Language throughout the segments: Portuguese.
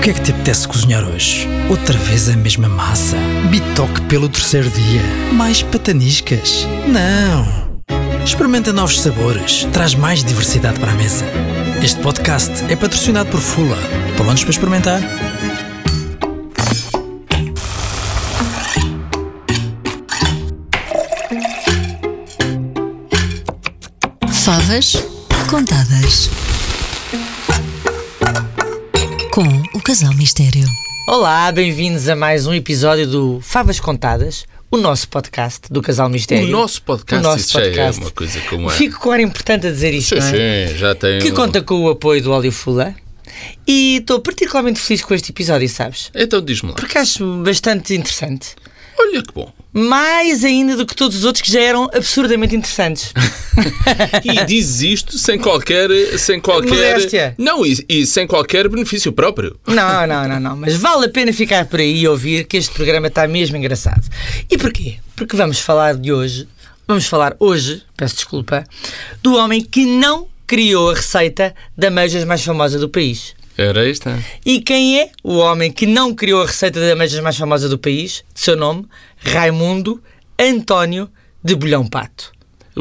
O que é que te apetece cozinhar hoje? Outra vez a mesma massa? Bitoque pelo terceiro dia? Mais pataniscas? Não! Experimenta novos sabores, traz mais diversidade para a mesa. Este podcast é patrocinado por Fula. Prontos para experimentar? Favas contadas. Com o Casal Mistério. Olá, bem-vindos a mais um episódio do Favas Contadas, o nosso podcast do Casal Mistério. O nosso podcast, O nosso podcast. é uma coisa como é. Fico com ar importante a dizer isto, Sim, não é? sim, já tem. Que um- conta com o apoio do Óleo Fula. E estou particularmente feliz com este episódio, sabes? Então diz-me lá. Porque acho bastante interessante. Olha que bom. Mais ainda do que todos os outros que já eram absurdamente interessantes. E dizes isto sem qualquer. Sem qualquer Modéstia. Não, e, e sem qualquer benefício próprio. Não, não, não, não. Mas vale a pena ficar por aí e ouvir que este programa está mesmo engraçado. E porquê? Porque vamos falar de hoje, vamos falar hoje, peço desculpa, do homem que não criou a receita da meijas mais famosa do país. Era esta? E quem é o homem que não criou a receita da meijas mais famosa do país? De seu nome, Raimundo António de Bolhão Pato.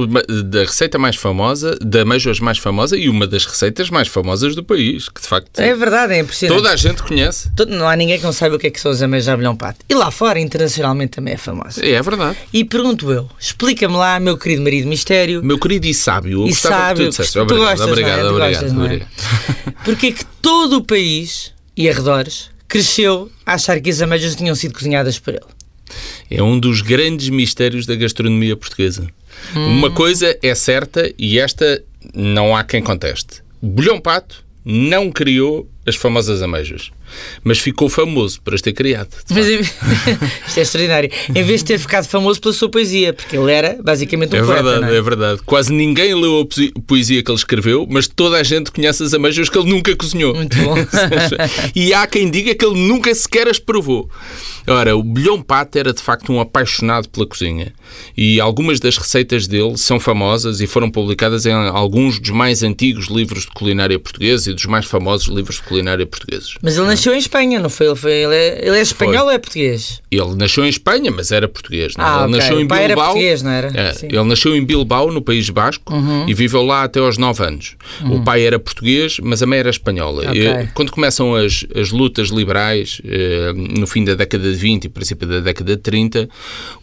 Da receita mais famosa, da Meijoas mais famosa e uma das receitas mais famosas do país, que de facto É verdade, é impressionante. toda a gente conhece. Todo- Não há ninguém que não saiba o que é que são as ameijas de Bolhão Pato. E lá fora, internacionalmente, também é famosa. É, é verdade. E pergunto eu, explica-me lá, meu querido marido mistério, Meu querido e sábio, eu E sábio, que tu dissesse. tu Obrigado, gostas, não é? obrigado, obrigado. é? obrigado. porque é que todo o país e arredores cresceu a achar que as ameijas tinham sido cozinhadas por ele. É um dos grandes mistérios da gastronomia portuguesa. Uma coisa é certa e esta não há quem conteste. Bolhão Pato não criou as famosas ameijas, mas ficou famoso por as ter criado. Mas, isto é extraordinário. Em vez de ter ficado famoso pela sua poesia, porque ele era basicamente um É poeta. verdade, é? é verdade. Quase ninguém leu a poesia- que ele escreveu, mas toda a gente conhece as ameijas que ele nunca cozinhou. Muito bom. e há quem diga que ele nunca sequer as provou. Ora, o Bilhão Pato era de facto um apaixonado pela cozinha e algumas das receitas dele são famosas e foram publicadas em alguns dos mais antigos livros de culinária portuguesa e dos mais famosos livros de culinária portugueses. Mas ele nasceu em Espanha, não foi? Ele, foi, ele, é, ele é espanhol ou é português? Ele nasceu em Espanha, mas era português. Não? é? Ah, ele ok. nasceu em O pai era Bilbao. português, não era? É, ele nasceu em Bilbao, no País Basco, e viveu lá até aos 9 anos. O pai era português, mas a mãe era espanhola. Ok. E, quando começam as, as lutas liberais, eh, no fim da década de 20 e princípio da década de 30,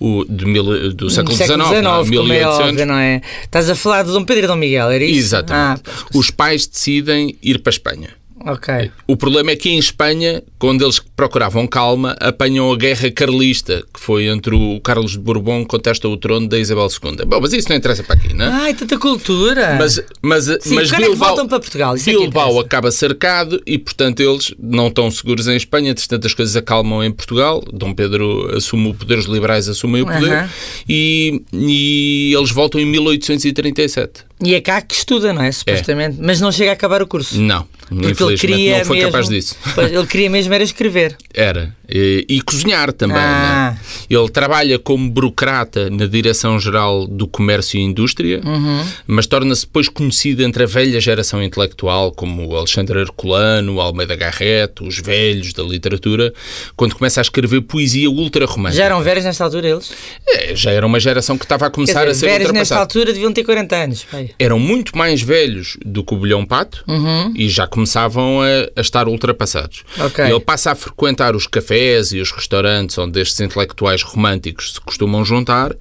o, de mil- do século XIX, século não é? XIX, como é 1800, óbvio, não é? Estás a falar de Dom Pedro e Dom Miguel, era isso? Exatamente. Ah, Os pais decidem ir para a Espanha. Ok. O problema é que em Espanha, quando eles procuravam calma, apanham a guerra carlista, que foi entre o Carlos de Bourbon que contesta o trono da Isabel II. Bom, mas isso não interessa para aqui, não é? Ai, tanta cultura! Mas, mas, Sim, mas quando é que voltam para Portugal? Isso é Bilbao interessa. acaba cercado e, portanto, eles não estão seguros em Espanha. Entretanto, as coisas acalmam em Portugal. Dom Pedro assume o poder, os liberais assumem o poder Aham. e, e eles voltam em 1837. E é cá que estuda, não é? Supostamente. Mas não chega a acabar o curso. Não, Porque ele queria não foi mesmo, capaz disso. Pois, ele queria mesmo era escrever. Era. E, e cozinhar também. Ah. Ele trabalha como burocrata na Direção-Geral do Comércio e Indústria, Uhum. mas torna-se depois conhecido entre a velha geração intelectual, como o Alexandre Herculano, o Almeida Garrett, os velhos da literatura, quando começa a escrever poesia ultra-romântica. Já eram velhos nesta altura eles? É, já era uma geração que estava a começar dizer, a ser velhos nesta ultrapassada. altura deviam ter 40 anos. pai. Eram muito mais velhos do que o Bolhão Pato Uhum. e já começavam a, a estar ultrapassados. Ok. Ele passa a frequentar os cafés e os restaurantes onde estes intelectuais românticos se costumam juntar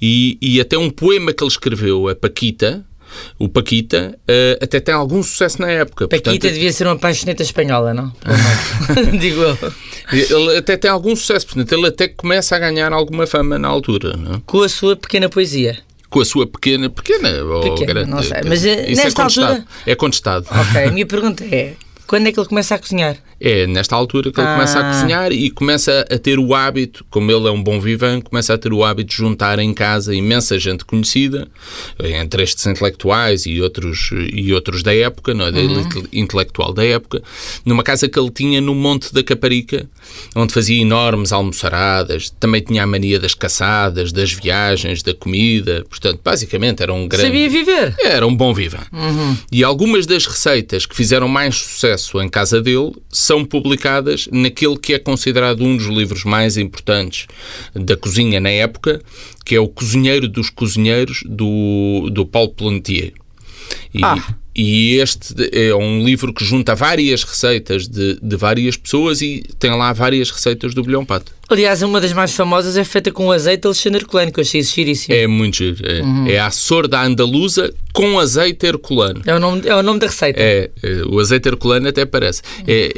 e, e até um poema que ele escreveu, a Paquita, o Paquita, eh, até tem algum sucesso na época. Paquita Portanto, devia ser uma paixoneta espanhola, não? Digo eu. ele até tem algum sucesso, portanto, ele até começa a ganhar alguma fama na altura, não é? Com a sua pequena poesia. com a sua pequena, pequena, ou Pequena, grande. não sei, mas, eh, isso nesta é contestado. altura- É contestado. Ok, a minha pergunta é: quando é que ele começa a cozinhar? É nesta altura que ele Ah. começa a cozinhar e começa a ter o hábito, como ele é um bom vivan, começa a ter o hábito de juntar em casa imensa gente conhecida, entre estes intelectuais e outros, e outros da época, não é? Uhum. intelectual da época, numa casa que ele tinha no Monte da Caparica, onde fazia enormes almoçaradas, também tinha a mania das caçadas, das viagens, da comida, portanto, basicamente era um grande... Sabia viver. Era um bom viva. E algumas das receitas que fizeram mais sucesso em casa dele são publicadas naquele que é considerado um dos livros mais importantes da cozinha na época, que é o Cozinheiro dos Cozinheiros, do, do Paulo Plantier. E, Ah. e este é um livro que junta várias receitas de, de várias pessoas e tem lá várias receitas do bilhão pato. Aliás, uma das mais famosas é feita com azeite Alexandre Colano, que eu achei giríssimo. É muito giro. É, é a sorda andaluza com azeite herculano. É o nome, é o nome da receita. É, é, o azeite herculano até parece. É,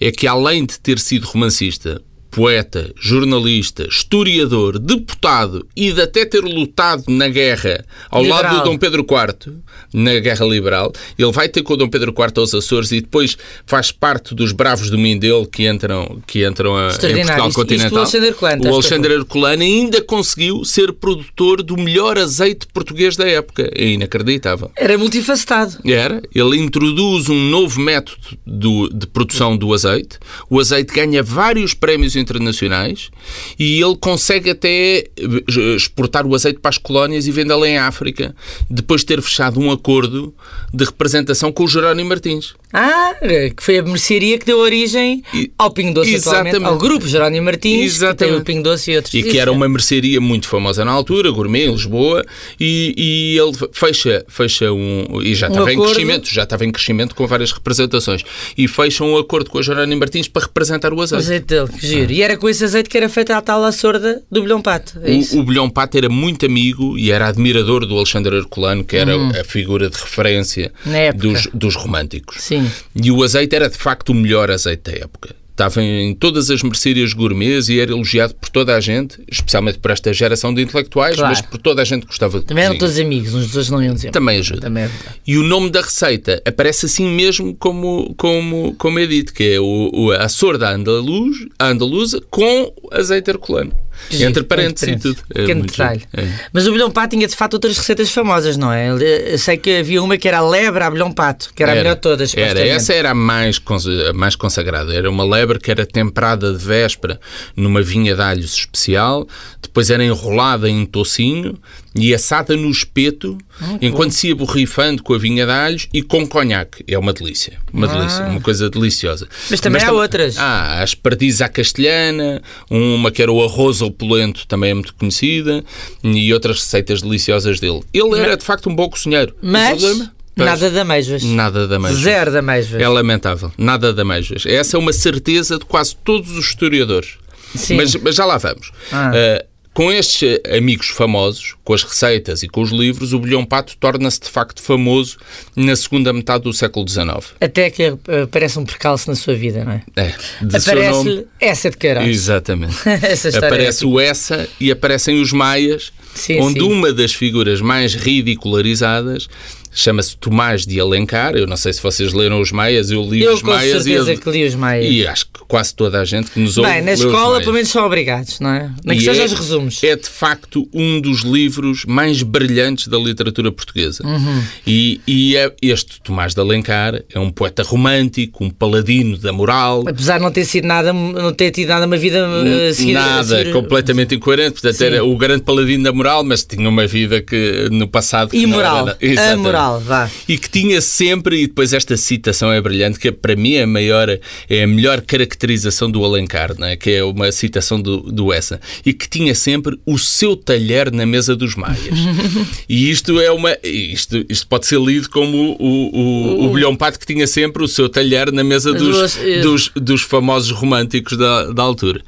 é, é que além de ter sido romancista, poeta, jornalista, historiador, deputado e de até ter lutado na guerra ao Liberal. lado do Dom Pedro IV, na Guerra Liberal, ele vai ter com o Dom Pedro IV aos Açores e depois faz parte dos bravos do Mindelo que entram, que entram a, em. Portugal Isto- isto continental. o Alexandre Herculano, o Alexandre Herculano ainda conseguiu ser produtor do melhor azeite português da época. É inacreditável. Era multifacetado. Era. Ele introduz um novo método do- de produção do azeite. O azeite ganha vários prémios internacionais e ele consegue até eh, exportar o azeite para as colónias e vendê-lo em África, depois de ter fechado um acordo de representação com o Jerónimo Martins. Ah, que foi a mercearia que deu origem E- ao Pingo Doce atualmente, Exatamente. ao grupo Jerónimo Martins, que tem Exatamente. o Pingo Doce e outros. E que era uma mercearia muito famosa na altura, gourmet, em Lisboa, e, e ele fecha, fecha um. E já Um estava em acordo. crescimento, já estava em crescimento com várias representações. E fecha um acordo com a Jerónimo Martins para representar o O azeite. azeite dele, que giro. E era com esse azeite que era feita a tal a sorda do bilhão pato. É. O, o Bilhão Pato era muito amigo e era admirador do Alexandre Herculano, que era a figura de referência Hum. Dos, dos românticos. Sim. E o azeite era de facto o melhor azeite da época. Estava em todas as mercearias gourmets e era elogiado por toda a gente, especialmente por esta geração de intelectuais, Claro. mas por toda a gente que gostava de Também eram todos amigos, uns dos outros não iam dizer. Também ajuda. Também é. E o nome da receita aparece assim mesmo como, como, como é dito, que é o, o, a sorda andaluz, andaluza com azeite herculano. Giro, Entre parênteses e tudo. É Pequeno muito detalhe. É. Mas o bilhão pato tinha de facto outras receitas famosas, não é? Eu sei que havia uma que era a lebre a bilhão pato, que era, a melhor de todas. Era, essa era a mais, a mais consagrada. Era uma lebre que era temperada de véspera numa vinha de alhos especial, depois era enrolada em tocinho e assada no espeto, Ah, enquanto se ia borrifando com a vinha de alhos e com conhaque. É uma delícia. Uma delícia. Uma coisa deliciosa. Ah. Mas também há tam- outras. Há as pardizes à castelhana, uma que era o arroz ao polento, também é muito conhecida, e outras receitas deliciosas dele. Ele era, de facto, um bom cozinheiro. Mas? Pois. nada de amêijoas. Nada da mesma. Zero de amêijoas. É lamentável. Nada de amêijoas. Essa é uma certeza de quase todos os historiadores. Sim. Mas, mas já lá vamos. Ah. Ah, com estes amigos famosos, com as receitas e com os livros, o Bilhão Pato torna-se de facto famoso na segunda metade do século XIX. Até que aparece um percalço na sua vida, não é? É. Aparece-lhe essa de Queiroz. Exatamente. História Aparece é o Essa e aparecem os Maias, Sim, onde sim. uma das figuras mais ridicularizadas chama-se Tomás de Alencar. Eu não sei se vocês leram os Maias, eu li Eu os com Maias certeza e, que li os Maias. e acho que quase toda a gente que nos ouve Bem, na escola pelo menos são obrigados, não é? Nem que E seja é- os resumos. É de facto um dos livros mais brilhantes da literatura portuguesa. Uhum. E, e é este Tomás de Alencar é um poeta romântico, um paladino da moral. Apesar de não ter sido nada, não ter tido nada uma vida eh, a seguir- a Nada, seguir- completamente incoerente. Portanto, Sim. era o grande paladino da moral, mas tinha uma vida que no passado. não Imoral. era- Exatamente. Amoral, vá. E que tinha sempre, e depois esta citação é brilhante, que para mim é a maior, é a melhor caracterização do Alencar, não é? que é uma citação do, do Essa, e que tinha sempre o seu talher na mesa dos maias. e isto é uma. Isto, isto pode ser lido como o, o, o, o Bilhão Pato que tinha sempre o seu talher na mesa dos, eh, dos, dos famosos românticos da, da altura.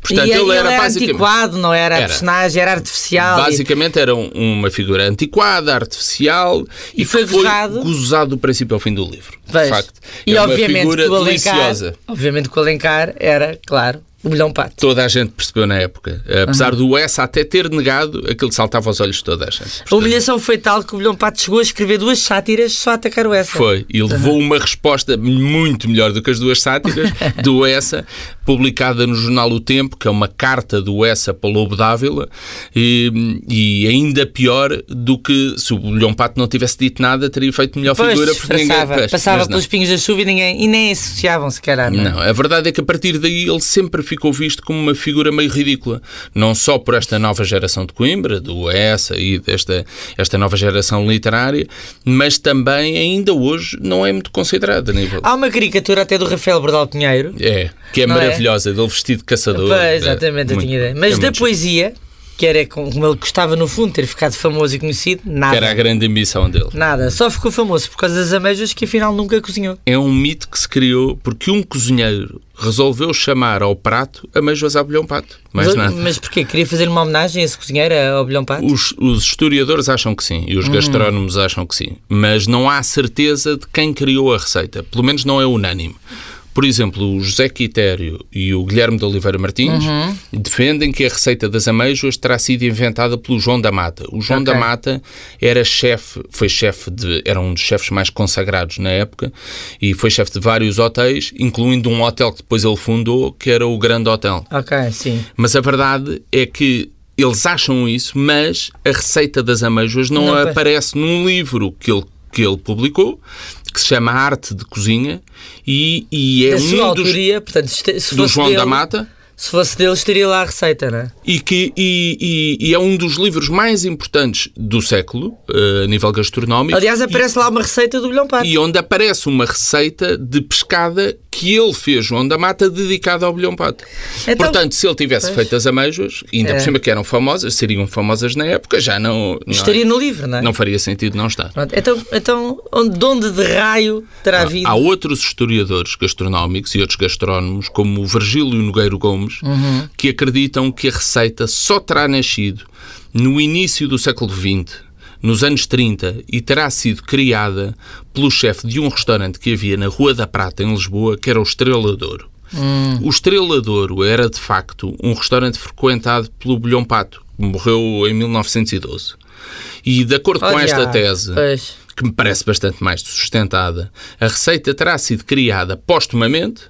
Portanto, e ele, era basicamente. antiquado, não era, Era. personagem, era artificial. e- Basicamente era um- uma figura antiquada, artificial E e, foi foi gozado. gozado do princípio ao fim do livro. De facto. E é uma obviamente figura que o Alencar, deliciosa. obviamente que o Alencar era, claro, o milhão pato. Toda a gente percebeu na época. Apesar do Essa até ter negado, aquilo saltava aos olhos de toda a gente. A Portanto, humilhação foi tal que o milhão pato chegou a escrever duas sátiras só a atacar o essa. Foi, e levou uma resposta muito melhor do que as duas sátiras do Essa, publicada no jornal O Tempo, que é uma carta do Essa para o Lobo d'Ávila, e, e ainda pior do que se o Bolhão Pato não tivesse dito nada, teria feito melhor Pois, figura porque ninguém. disfarçava, Pois, passava pelos pingos da chuva e, ninguém, e nem associavam se calhar. Não. Não, a verdade é que a partir daí ele sempre ficou visto como uma figura meio ridícula. Não só por esta nova geração de Coimbra, do Essa e desta esta nova geração literária, mas também ainda hoje não é muito considerado a nível. Há uma caricatura até do Rafael Bordal Pinheiro. É, que é Não é? maravilhosa, dele vestido de caçador. Pois, É exatamente, eu muito- tinha ideia. é Mas da muito giro. poesia, que era como ele gostava no fundo de ter ficado famoso e conhecido, nada. Que era a grande ambição dele. Nada, só ficou famoso por causa das ameijas que afinal nunca cozinhou. É um mito que se criou porque um cozinheiro resolveu chamar ao prato amêijoas à bolhão pato. Mais mas, nada. mas porquê? Queria fazer uma homenagem a esse cozinheiro, ao Bilhão Pato? Os, os historiadores acham que sim e os gastrónomos acham que sim, mas não há certeza de quem criou a receita. Pelo menos não é unânime. Por exemplo, o José Quitério e o Guilherme de Oliveira Martins defendem que a receita das amêijoas terá sido inventada pelo João da Mata. O João Ok. da Mata era chefe, foi chefe de, era um dos chefes mais consagrados na época e foi chefe de vários hotéis, incluindo um hotel que depois ele fundou, que era o Grande Hotel. Ok, sim. Mas a verdade é que eles acham isso, mas a receita das amêijoas não, Não pa- aparece num livro que ele, que ele publicou, que se chama Arte de Cozinha, e, e é da um sua dos, autoria, portanto, este- se do João dele, da Mata. Se fosse dele, estaria lá a receita, não é? E, que, e, e- e é um dos livros mais importantes do século, eh, a nível gastronómico. Aliás, e- aparece lá uma receita do Bilhão Pato. e onde aparece uma receita de pescada que ele fez, João da Mata, dedicada ao bilhão pato. Então- Portanto, se ele tivesse Pois. feito as amêijoas, ainda É. por cima que eram famosas, seriam famosas na época, já não, não, Estaria no livro, não é? não faria sentido não estar. Pronto, então, então onde, de onde de raio terá vindo? Há outros historiadores gastronómicos e outros gastrónomos, como o Virgílio Nogueiro Gomes, Uhum. que acreditam que a receita só terá nascido no início do século XX, nos anos 30, e terá sido criada pelo chefe de um restaurante que havia na Rua da Prata, em Lisboa, que era o Estrela de Ouro. O Estrela de Ouro era, de facto, um restaurante frequentado pelo Bolhão Pato, que morreu em 1912. E, de acordo com Olha, esta tese, Pois. que me parece bastante mais sustentada, a receita terá sido criada postumamente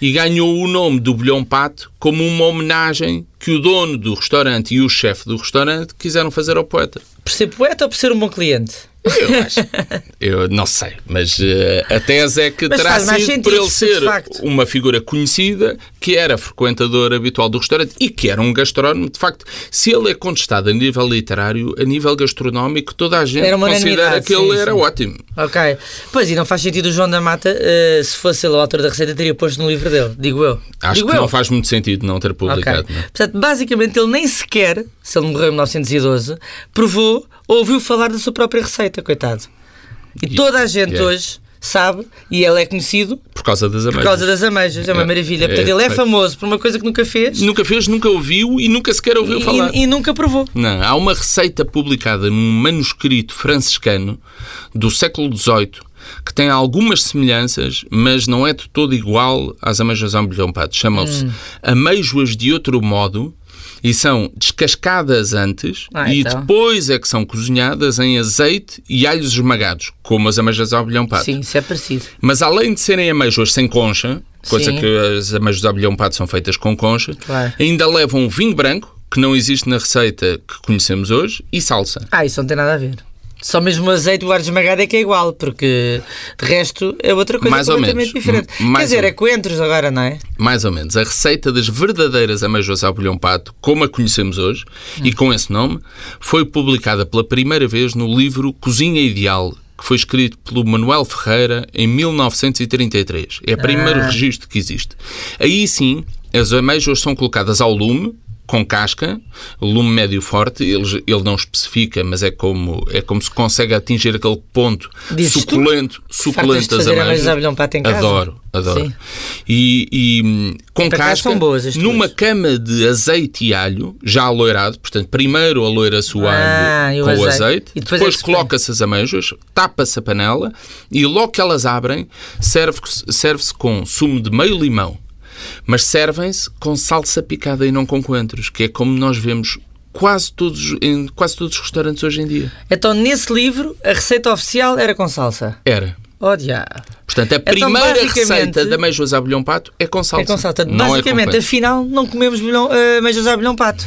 e ganhou o nome do bolhão pato como uma homenagem que o dono do restaurante e o chefe do restaurante quiseram fazer ao poeta. Por ser poeta ou por ser um bom cliente? Eu acho. Eu não sei, mas eh, a tese é que Mas terá sido sentido, por ele ser uma figura conhecida, que era frequentador habitual do restaurante e que era um gastrónomo. De facto, se ele é contestado a nível literário, a nível gastronómico, toda a gente considera que ele sim, era sim. ótimo. Ok. Pois, e não faz sentido o João da Mata, eh, se fosse ele o autor da receita, teria posto no livro dele, digo eu. Acho digo que eu. não faz muito sentido não ter publicado. não é? Portanto, basicamente, ele nem sequer, se ele morreu em 1912, provou ou ouviu falar da sua própria receita, coitado. E toda a gente yeah. hoje sabe, e ele é conhecido Por causa das por ameijas. causa das ameijas. É uma É, maravilha. é, Portanto, ele é foi. famoso por uma coisa que nunca fez Nunca fez, nunca ouviu e nunca sequer ouviu e, falar. e nunca provou. Não, há uma receita publicada num manuscrito franciscano do século XVIII que tem algumas semelhanças, mas não é de todo igual às ameijas pato. Chamam-se Hum. ameijoas de outro modo e são descascadas antes Ah, e então. depois é que são cozinhadas em azeite e alhos esmagados, como as ameijas ao bilhão pato. Sim, isso é parecido. Mas além de serem ameijoas sem concha, coisa Sim. que as ameijoas ao bilhão pato são feitas com concha, Claro. ainda levam vinho branco, que não existe na receita que conhecemos hoje, e salsa. Ah, isso não tem nada a ver. Só mesmo o azeite o ar esmagado é que é igual, porque de resto é outra coisa Mais completamente diferente. Mais Quer dizer, é coentros agora, não é? Mais ou menos. A receita das verdadeiras ameijoas ao bilhão pato, como a conhecemos hoje, e com esse nome, foi publicada pela primeira vez no livro Cozinha Ideal, que foi escrito pelo Manuel Ferreira em 1933. É o primeiro registro que existe. Aí sim, as ameijoas são colocadas ao lume, com casca, lume médio forte, ele, ele não especifica, mas é como, é como se consegue atingir aquele ponto Dizes tu? suculento, Fartas suculento de das casa? Adoro, adoro. Sim. E, e, hum, com acaso casca, boas as numa cama de azeite e alho, já aloirado, portanto, primeiro aloira-se o Ah, alho com o azeite. E depois depois, é põe. coloca-se as ameijoas, tapa-se a panela e logo que elas abrem, serve-se serve com sumo de meio limão. Mas servem-se com salsa picada e não com coentros, que é como nós vemos quase todos, em quase todos os restaurantes hoje em dia. Então, nesse livro, a receita oficial era com salsa. Era. Diabo. Portanto, a Então, primeira receita da meijoas à bolhão pato é com salsa. É com salsa. Não é Basicamente, coentro. afinal, não comemos uh, meijas à bolhão pato.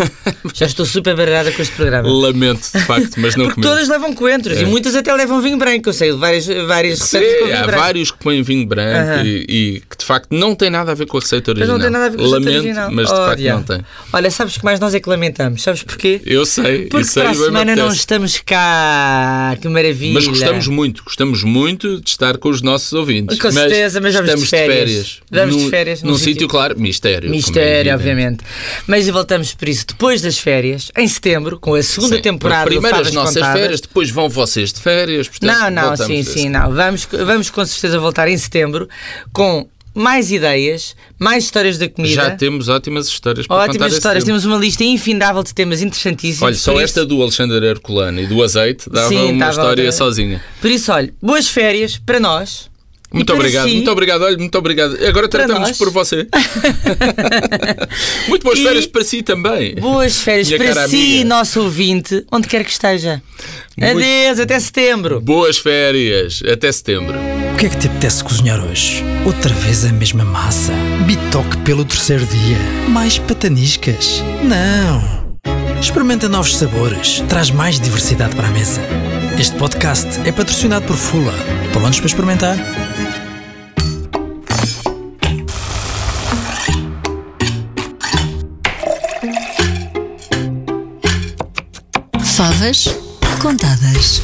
Já estou super baralhada com este programa. Lamento, de facto, mas não Porque comemos. todas levam coentros É. e muitas até levam vinho branco. Eu sei de várias, várias receitas com Sim, vinho há branco. vários que põem vinho branco Aham. e, e que de facto não tem nada a ver com a receita Mas original. não tem nada a ver com a receita Lamento, original. mas de Oh, facto não tem. Olha, sabes que mais nós é que lamentamos? Sabes porquê? Eu sei, Porque sei, para a semana não estamos cá. Que maravilha. Mas gostamos muito, gostamos muito de estar com os nossos ouvintes. Com certeza, mas vamos de férias. Vamos de férias num Num sítio- claro, mistério. é Mistério, evidente. obviamente. Mas voltamos por isso depois das férias, em setembro, com a segunda Sim, temporada Primeiro as nossas Contadas. férias, depois vão vocês de férias. Portanto, Não, não, sim, sim, não. Vamos, vamos com certeza voltar em setembro com mais ideias, mais histórias da comida. Já temos ótimas histórias para contar Ótimas histórias, temos uma lista infindável de temas interessantíssimos. Olha, só esta do Alexandre Herculano e do azeite dava Sim, uma história sozinha. Por isso, olha, boas férias para nós. Muito obrigado, si. muito obrigado, olha, muito obrigado. Agora tratamos por você. muito boas E- férias para si também. Boas férias Minha para si, amiga. nosso ouvinte, onde quer que esteja. Muito- Adeus, até setembro. Boas férias, até setembro. Que é que te apetece cozinhar hoje? Outra vez a mesma massa? Bitoque pelo terceiro dia? Mais pataniscas? Não! Experimenta novos sabores, traz mais diversidade para a mesa. Este podcast é patrocinado por Fula. Prontos para experimentar? Favas contadas.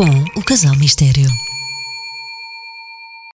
Com o Casal Mistério.